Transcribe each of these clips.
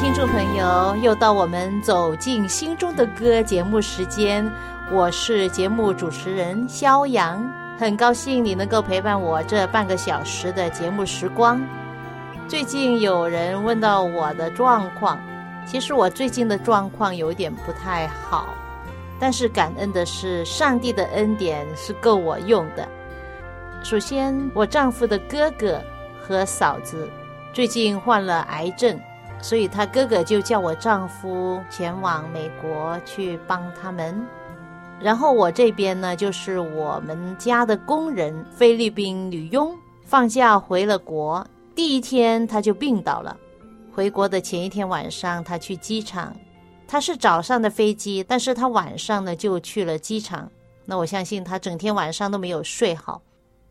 听众朋友，又到我们走进心中的歌节目时间。我是节目主持人肖阳，很高兴你能够陪伴我这半个小时的节目时光。最近有人问到我的状况，其实我最近的状况有点不太好，但是感恩的是，上帝的恩典是够我用的。首先，我丈夫的哥哥和嫂子最近患了癌症，所以他哥哥就叫我丈夫前往美国去帮他们。然后我这边呢，就是我们家的工人，菲律宾女佣，放假回了国，第一天她就病倒了。回国的前一天晚上，她去机场，她是早上的飞机，但是她晚上呢就去了机场。那我相信她整天晚上都没有睡好。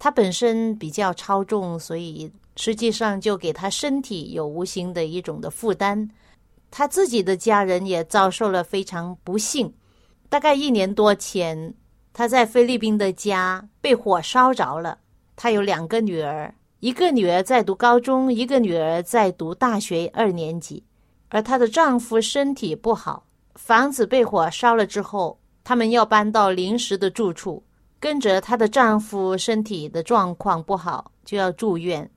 她本身比较超重，所以实际上就给她身体有无形的一种的负担。她自己的家人也遭受了非常不幸。大概一年多前，他在菲律宾的家被火烧着了。他有两个女儿，一个女儿在读高中，一个女儿在读大学二年级。而她的丈夫身体不好，房子被火烧了之后，他们要搬到临时的住处。跟着她的丈夫身体的状况不好，就要住院，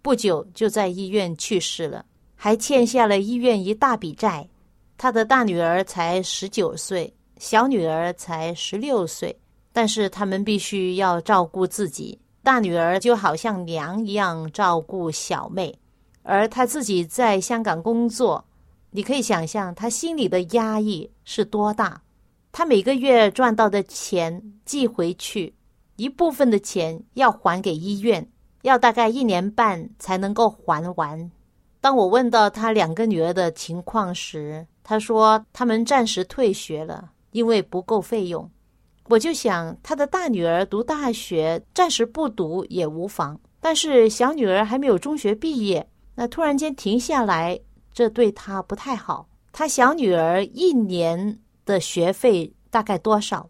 不久就在医院去世了，还欠下了医院一大笔债。她的大女儿才十九岁。小女儿才十六岁，但是他们必须要照顾自己。大女儿就好像娘一样照顾小妹，而她自己在香港工作，你可以想象她心里的压抑是多大。他每个月赚到的钱寄回去，一部分的钱要还给医院，要大概一年半才能够还完。当我问到他两个女儿的情况时，他说他们暂时退学了。因为不够费用，我就想他的大女儿读大学，暂时不读也无妨。但是小女儿还没有中学毕业，那突然间停下来，这对她不太好。他小女儿一年的学费大概多少？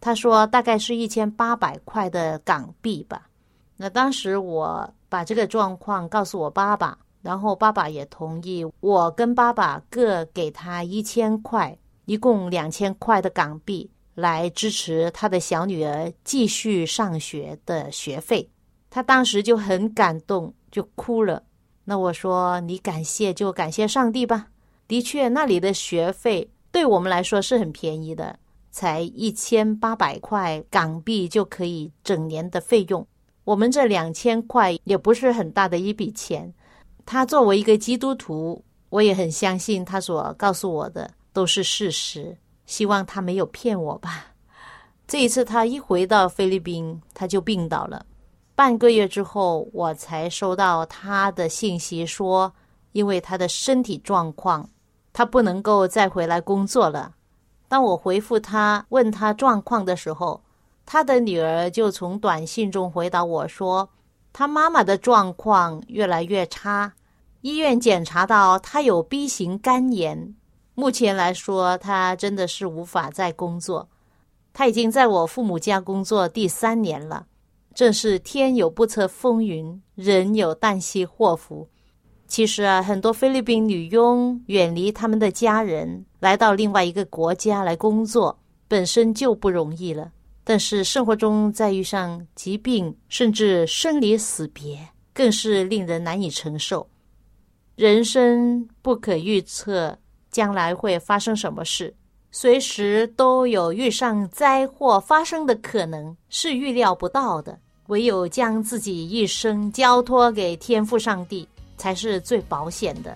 他说大概是一千八百块的港币吧。那当时我把这个状况告诉我爸爸，然后爸爸也同意，我跟爸爸各给他一千块。一共两千块的港币来支持他的小女儿继续上学的学费，他当时就很感动，就哭了。那我说你感谢就感谢上帝吧。的确，那里的学费对我们来说是很便宜的，才一千八百块港币就可以整年的费用。我们这两千块也不是很大的一笔钱。他作为一个基督徒，我也很相信他所告诉我的。都是事实，希望他没有骗我吧。这一次他一回到菲律宾，他就病倒了。半个月之后，我才收到他的信息，说因为他的身体状况，他不能够再回来工作了。当我回复他问他状况的时候，他的女儿就从短信中回答我说，他妈妈的状况越来越差，医院检查到他有 B 型肝炎。目前来说，他真的是无法再工作。他已经在我父母家工作第三年了。正是天有不测风云，人有旦夕祸福。其实啊，很多菲律宾女佣远离他们的家人，来到另外一个国家来工作，本身就不容易了。但是生活中再遇上疾病，甚至生离死别，更是令人难以承受。人生不可预测。将来会发生什么事？随时都有遇上灾祸发生的可能，是预料不到的。唯有将自己一生交托给天父上帝，才是最保险的。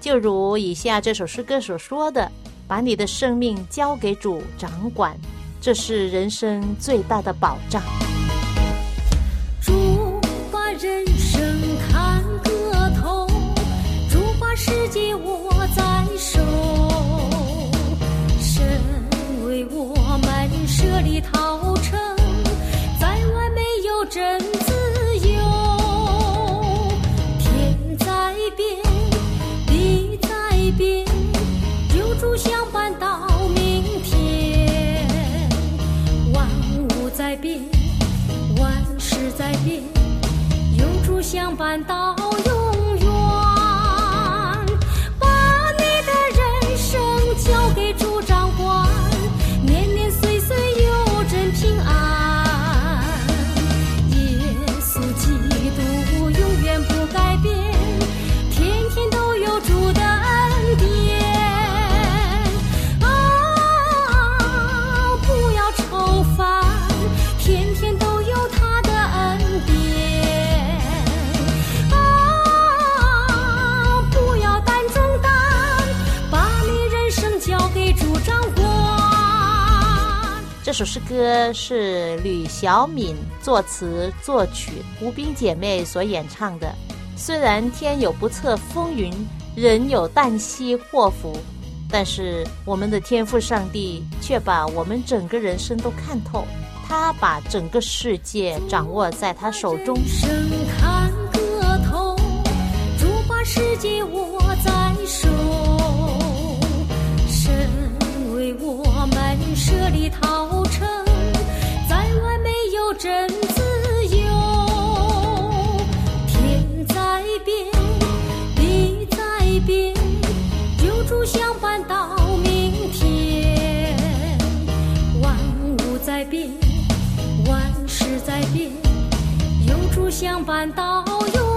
就如以下这首诗歌所说的：“把你的生命交给主掌管，这是人生最大的保障。”相伴到首诗歌是吕小敏作词作曲，吴冰姐妹所演唱的。虽然天有不测风云，人有旦夕祸福，但是我们的天赋上帝却把我们整个人生都看透，他把整个世界掌握在他手中。生看个透，主把世界握在手，为我们设立逃城，在外没有真自由。天在变，地在变，有主相伴到明天，万物在变。万事在变，有主相伴到永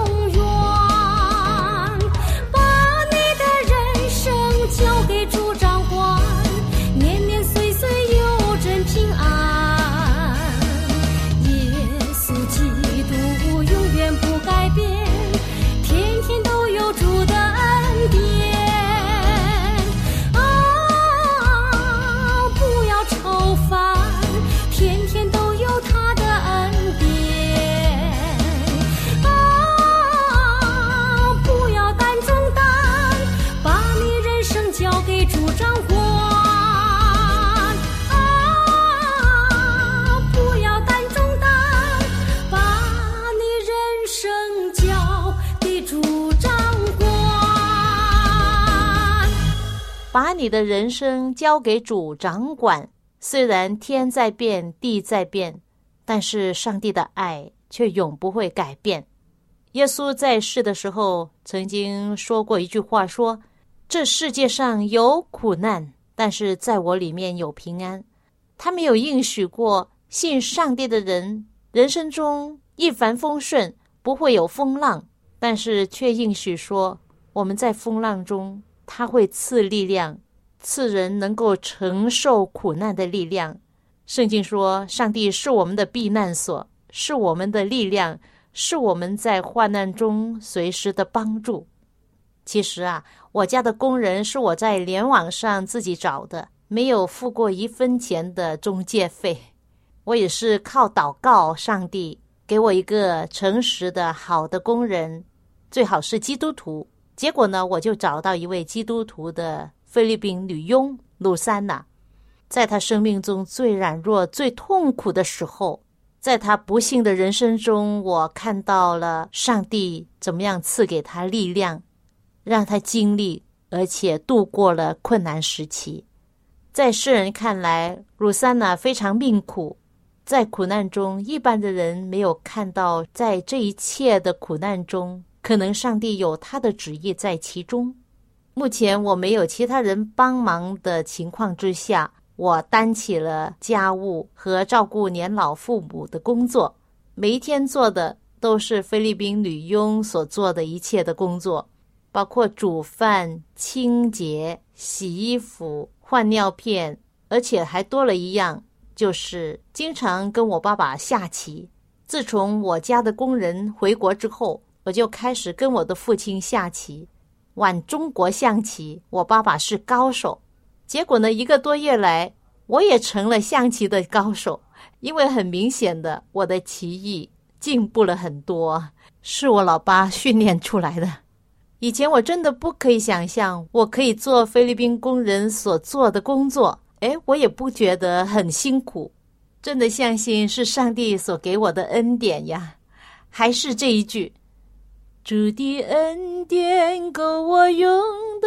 你的人生交给主掌管。虽然天在变，地在变，但是上帝的爱却永不会改变。耶稣在世的时候曾经说过一句话说：“这世界上有苦难，但是在我里面有平安。”他没有应许过信上帝的人人生中一帆风顺，不会有风浪，但是却应许说我们在风浪中，他会赐力量。赐人能够承受苦难的力量。圣经说，上帝是我们的避难所，是我们的力量，是我们在患难中随时的帮助。其实啊，我家的工人是我在联网上自己找的，没有付过一分钱的中介费。我也是靠祷告，上帝给我一个诚实的好的工人，最好是基督徒。结果呢，我就找到一位基督徒的。菲律宾女佣鲁珊娜，在她生命中最软弱、最痛苦的时候，在她不幸的人生中，我看到了上帝怎么样赐给她力量，让她经历而且度过了困难时期。在世人看来，鲁珊娜非常命苦，在苦难中，一般的人没有看到，在这一切的苦难中，可能上帝有他的旨意在其中。目前我没有其他人帮忙的情况之下，我担起了家务和照顾年老父母的工作。每一天做的都是菲律宾女佣所做的一切的工作，包括煮饭、清洁、洗衣服、换尿片，而且还多了一样，就是经常跟我爸爸下棋。自从我家的工人回国之后，我就开始跟我的父亲下棋，玩中国象棋。我爸爸是高手，结果呢，一个多月来，我也成了象棋的高手。因为很明显的，我的棋艺进步了很多，是我老爸训练出来的。以前我真的不可以想象，我可以做菲律宾工人所做的工作。哎，我也不觉得很辛苦，真的相信是上帝所给我的恩典呀。还是这一句：“主的恩典够我用的，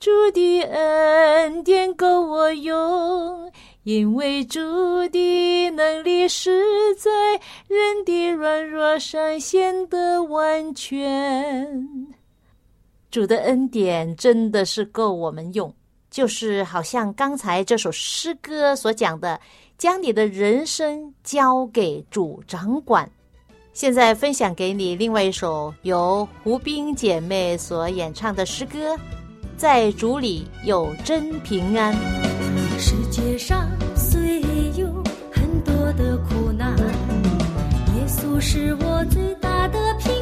主的恩典够我用，因为主的能力是在人的软弱上显得完全。主的恩典真的是够我们用。”就是好像刚才这首诗歌所讲的，将你的人生交给主掌管。现在分享给你另外一首由胡兵姐妹所演唱的诗歌，在主里有真平安。世界上虽有很多的苦难，耶稣是我最大的平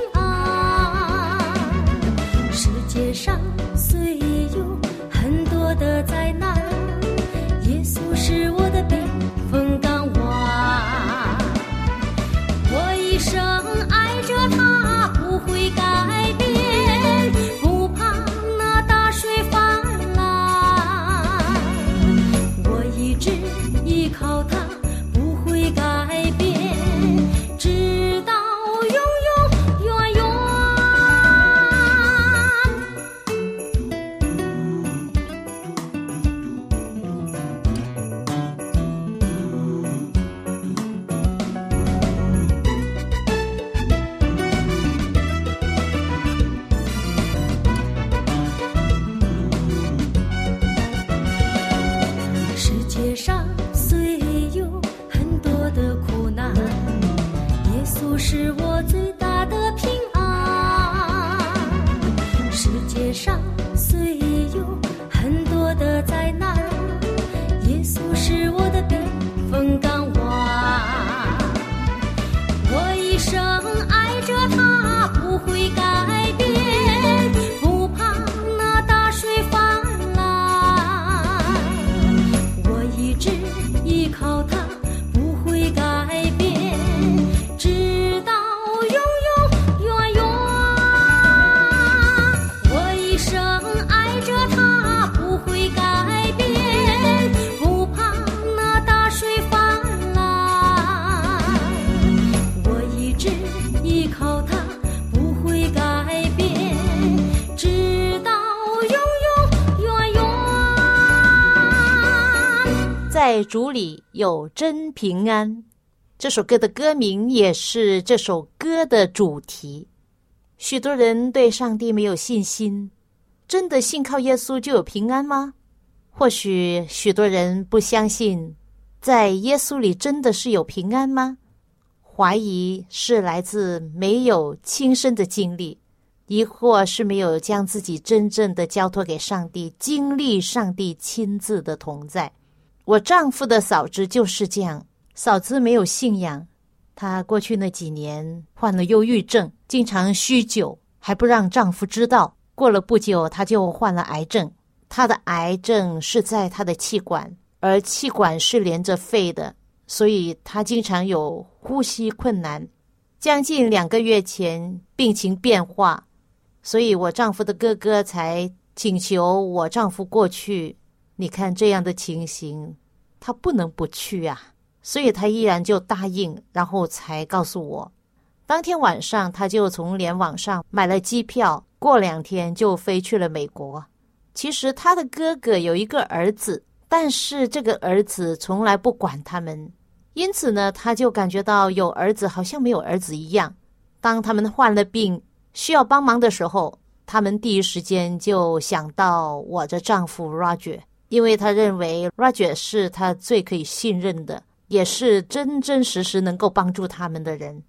主里有真平安，这首歌的歌名也是这首歌的主题。许多人对上帝没有信心，真的信靠耶稣就有平安吗？或许许多人不相信，在耶稣里真的是有平安吗？怀疑是来自没有亲身的经历，亦或是没有将自己真正的交托给上帝，经历上帝亲自的同在。我丈夫的嫂子就是这样，嫂子没有信仰，她过去那几年患了忧郁症，经常酗酒，还不让丈夫知道。过了不久，她就患了癌症。她的癌症是在她的气管，而气管是连着肺的，所以她经常有呼吸困难。将近两个月前，病情变化，所以我丈夫的哥哥才请求我丈夫过去。你看这样的情形，他不能不去啊，所以他依然就答应，然后才告诉我。当天晚上，他就从联网上买了机票，过两天就飞去了美国。其实他的哥哥有一个儿子，但是这个儿子从来不管他们，因此呢，他就感觉到有儿子好像没有儿子一样。当他们患了病需要帮忙的时候，他们第一时间就想到我的丈夫 Roger。因为他认为 Roger 是他最可以信任的，也是真真实实能够帮助他们的人。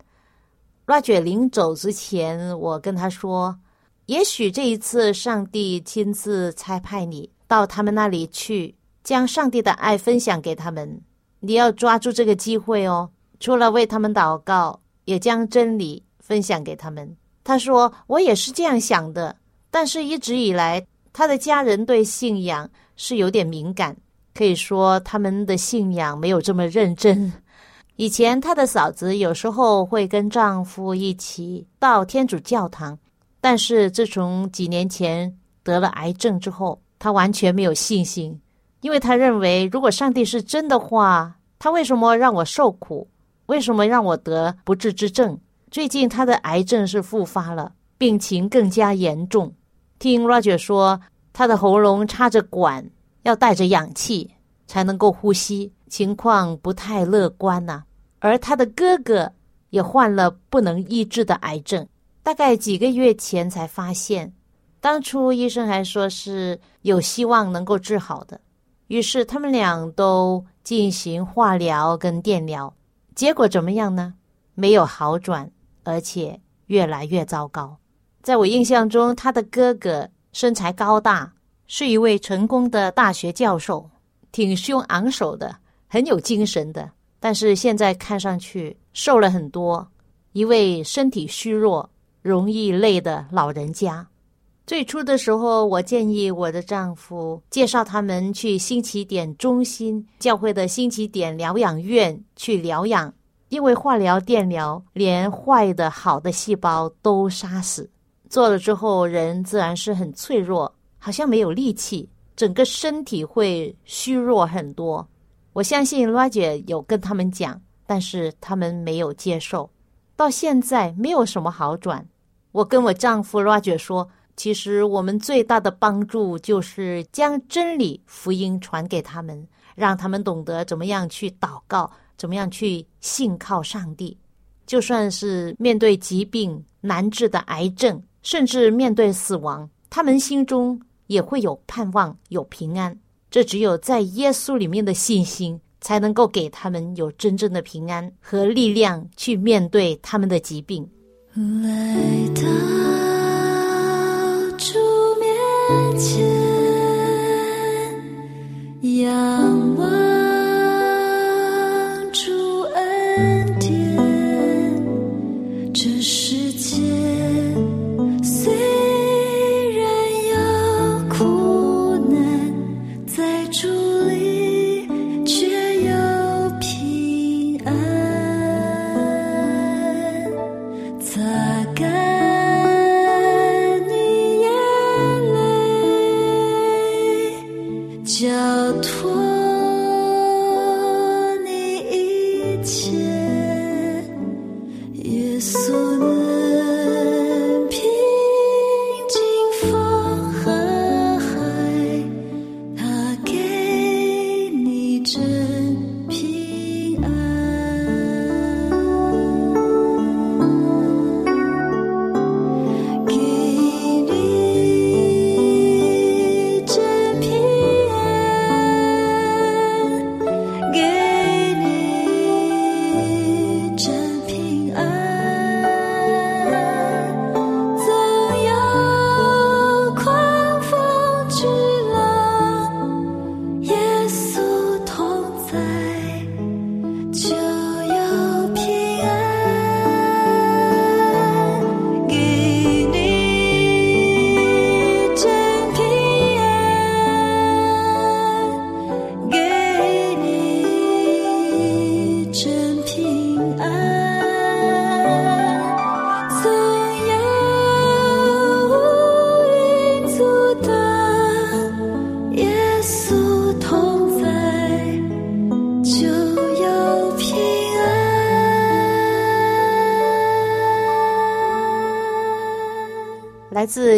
Roger 临走之前，我跟他说：“也许这一次上帝亲自差派你到他们那里去，将上帝的爱分享给他们。你要抓住这个机会哦！除了为他们祷告，也将真理分享给他们。他说：“我也是这样想的，但是一直以来，他的家人对信仰是有点敏感，可以说他们的信仰没有这么认真。以前她的嫂子有时候会跟丈夫一起到天主教堂，但是自从几年前得了癌症之后，她完全没有信心，因为她认为如果上帝是真的话，他为什么让我受苦？为什么让我得不治之症？”最近她的癌症是复发了，病情更加严重。听 Roger 说，他的喉咙插着管，要带着氧气才能够呼吸，情况不太乐观呐。而他的哥哥也患了不能医治的癌症，大概几个月前才发现。当初医生还说是有希望能够治好的，于是他们俩都进行化疗跟电疗，结果怎么样呢？没有好转。而且越来越糟糕。在我印象中，他的哥哥身材高大，是一位成功的大学教授，挺胸昂首的，很有精神的。但是现在看上去瘦了很多，一位身体虚弱、容易累的老人家。最初的时候，我建议我的丈夫介绍他们去新起点中心教会的新起点疗养院去疗养。因为化疗、电疗连坏的、好的细胞都杀死，做了之后人自然是很脆弱，好像没有力气，整个身体会虚弱很多。我相信罗姐有跟他们讲，但是他们没有接受，到现在没有什么好转。我跟我丈夫罗姐说，其实我们最大的帮助就是将真理、福音传给他们，让他们懂得怎么样去祷告。怎么样去信靠上帝？就算是面对疾病难治的癌症，甚至面对死亡，他们心中也会有盼望、有平安。这只有在耶稣里面的信心，才能够给他们有真正的平安和力量去面对他们的疾病。来到主面前，托你一切，耶稣。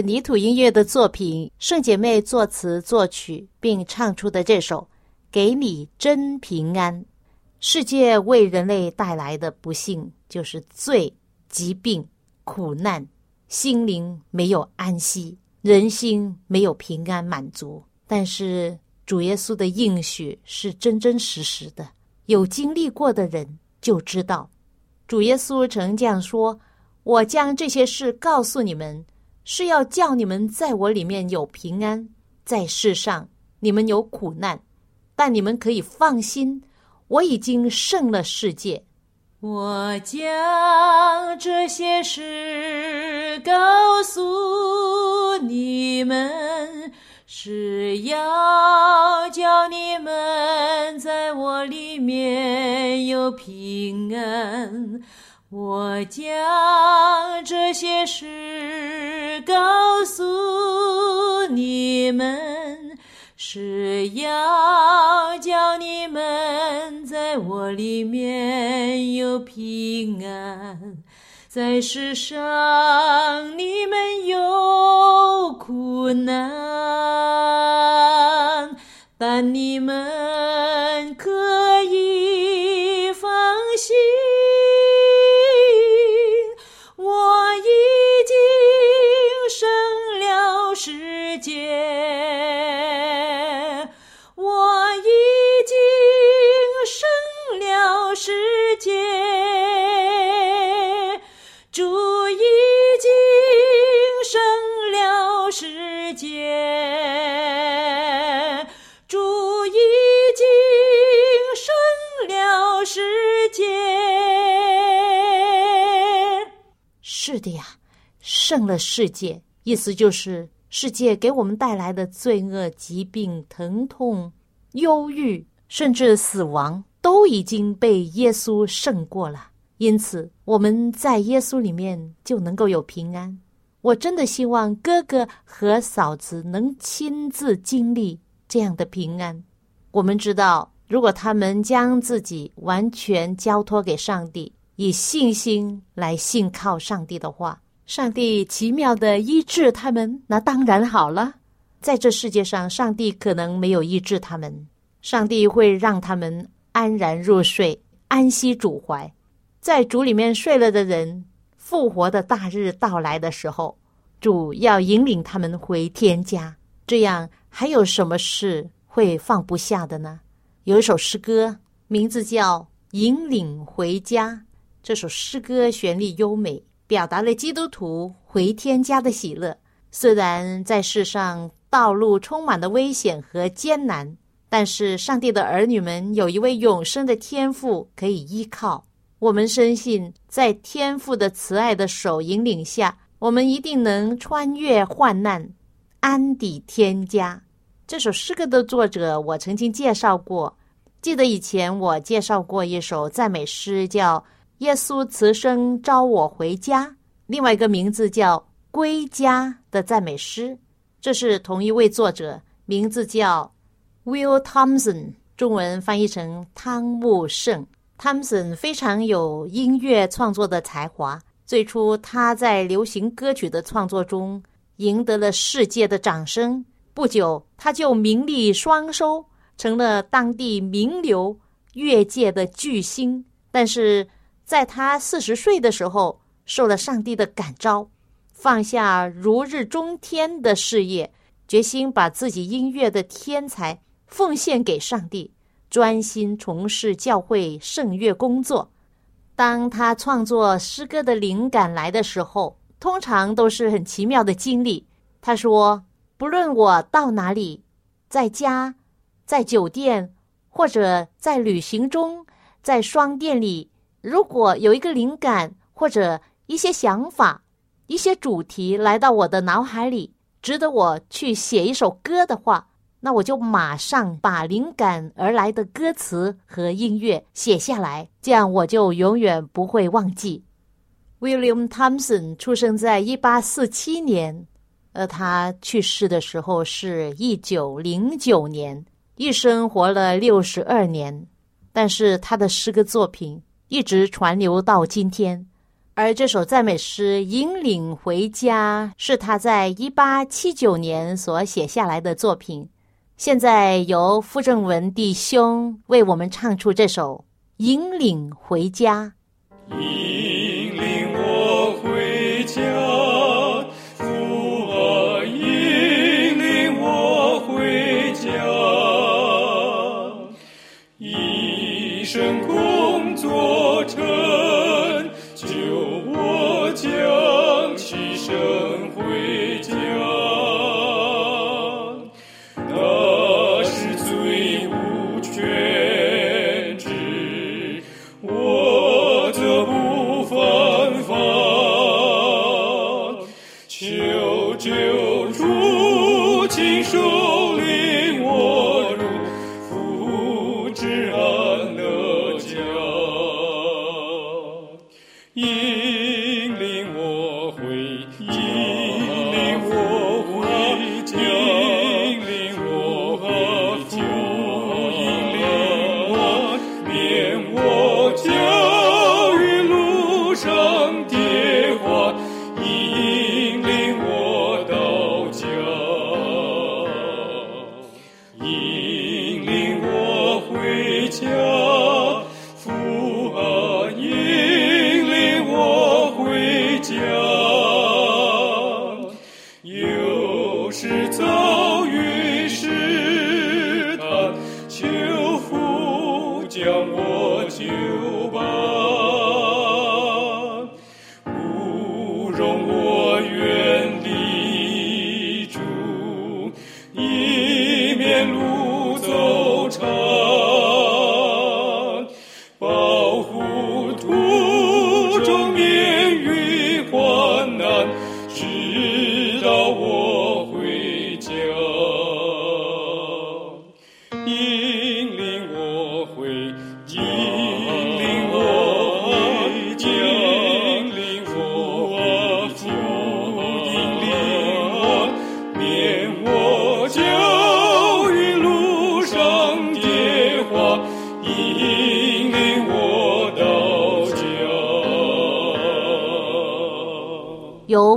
泥土音乐的作品，圣姐妹作词作曲并唱出的这首《给你真平安》。世界为人类带来的不幸就是罪、疾病、苦难，心灵没有安息，人心没有平安满足。但是主耶稣的应许是真真实实的，有经历过的人就知道。主耶稣曾这样说：“我将这些事告诉你们。”是要叫你们在我里面有平安，在世上你们有苦难，但你们可以放心，我已经胜了世界。我将这些事告诉你们，是要叫你们在我里面有平安。我将这些事告诉你们，是要叫你们在我里面有平安。在世上你们有苦难，但你们世界，意思就是世界给我们带来的罪恶、疾病、疼痛、忧郁，甚至死亡，都已经被耶稣胜过了。因此，我们在耶稣里面就能够有平安。我真的希望哥哥和嫂子能亲自经历这样的平安。我们知道，如果他们将自己完全交托给上帝，以信心来信靠上帝的话，上帝奇妙的医治他们，那当然好了。在这世界上，上帝可能没有医治他们，上帝会让他们安然入睡，安息主怀。在主里面睡了的人，复活的大日到来的时候，主要引领他们回天家。这样还有什么事会放不下的呢？有一首诗歌，名字叫《引领回家》。这首诗歌旋律优美，表达了基督徒回天家的喜乐。虽然在世上道路充满了危险和艰难，但是上帝的儿女们有一位永生的天父可以依靠。我们深信，在天父的慈爱的手引领下，我们一定能穿越患难，安抵天家。这首诗歌的作者，我曾经介绍过。记得以前我介绍过一首赞美诗，叫。耶稣慈生召我回家，另外一个名字叫《归家》的赞美诗，这是同一位作者，名字叫 Will Thompson，中文翻译成汤姆胜。Thompson 非常有音乐创作的才华，最初他在流行歌曲的创作中赢得了世界的掌声，不久他就名利双收，成了当地名流乐界的巨星。但是在他四十岁的时候，受了上帝的感召，放下如日中天的事业，决心把自己音乐的天才奉献给上帝，专心从事教会圣乐工作。当他创作诗歌的灵感来的时候，通常都是很奇妙的经历。他说：“不论我到哪里，在家、在酒店，或者在旅行中，在商店里。”如果有一个灵感或者一些想法、一些主题来到我的脑海里，值得我去写一首歌的话，那我就马上把灵感而来的歌词和音乐写下来，这样我就永远不会忘记。William Thompson 出生在一八四七年，而他去世的时候是一九零九年，一生活了六十二年，但是他的诗歌作品。一直传流到今天，而这首赞美诗《引领回家》是他在一八七九年所写下来的作品。现在由傅正文弟兄为我们唱出这首《引领回家》。我远离。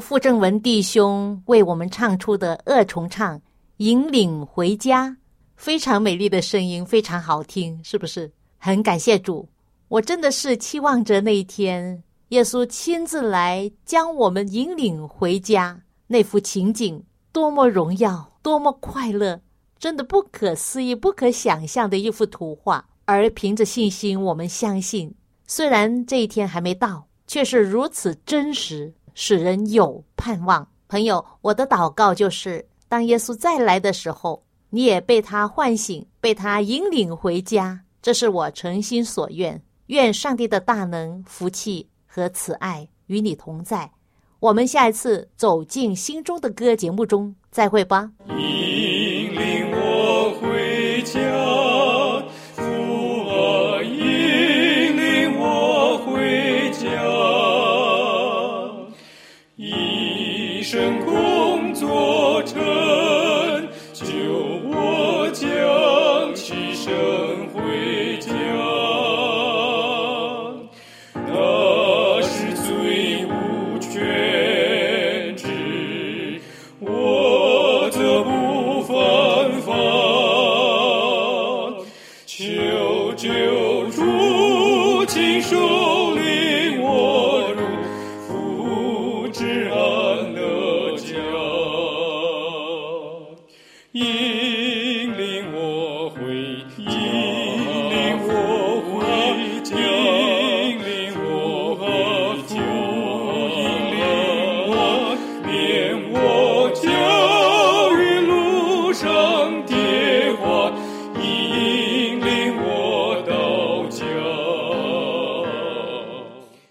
傅正文弟兄为我们唱出的二重唱《引领回家》，非常美丽的声音，非常好听，是不是？很感谢主，我真的是期望着那一天，耶稣亲自来将我们引领回家，那幅情景多么荣耀，多么快乐，真的不可思议、不可想象的一幅图画。而凭着信心，我们相信，虽然这一天还没到，却是如此真实。使人有盼望。朋友，我的祷告就是，当耶稣再来的时候，你也被他唤醒，被他引领回家。这是我诚心所愿。愿上帝的大能、福气和慈爱与你同在。我们下一次走进心中的歌节目中再会吧。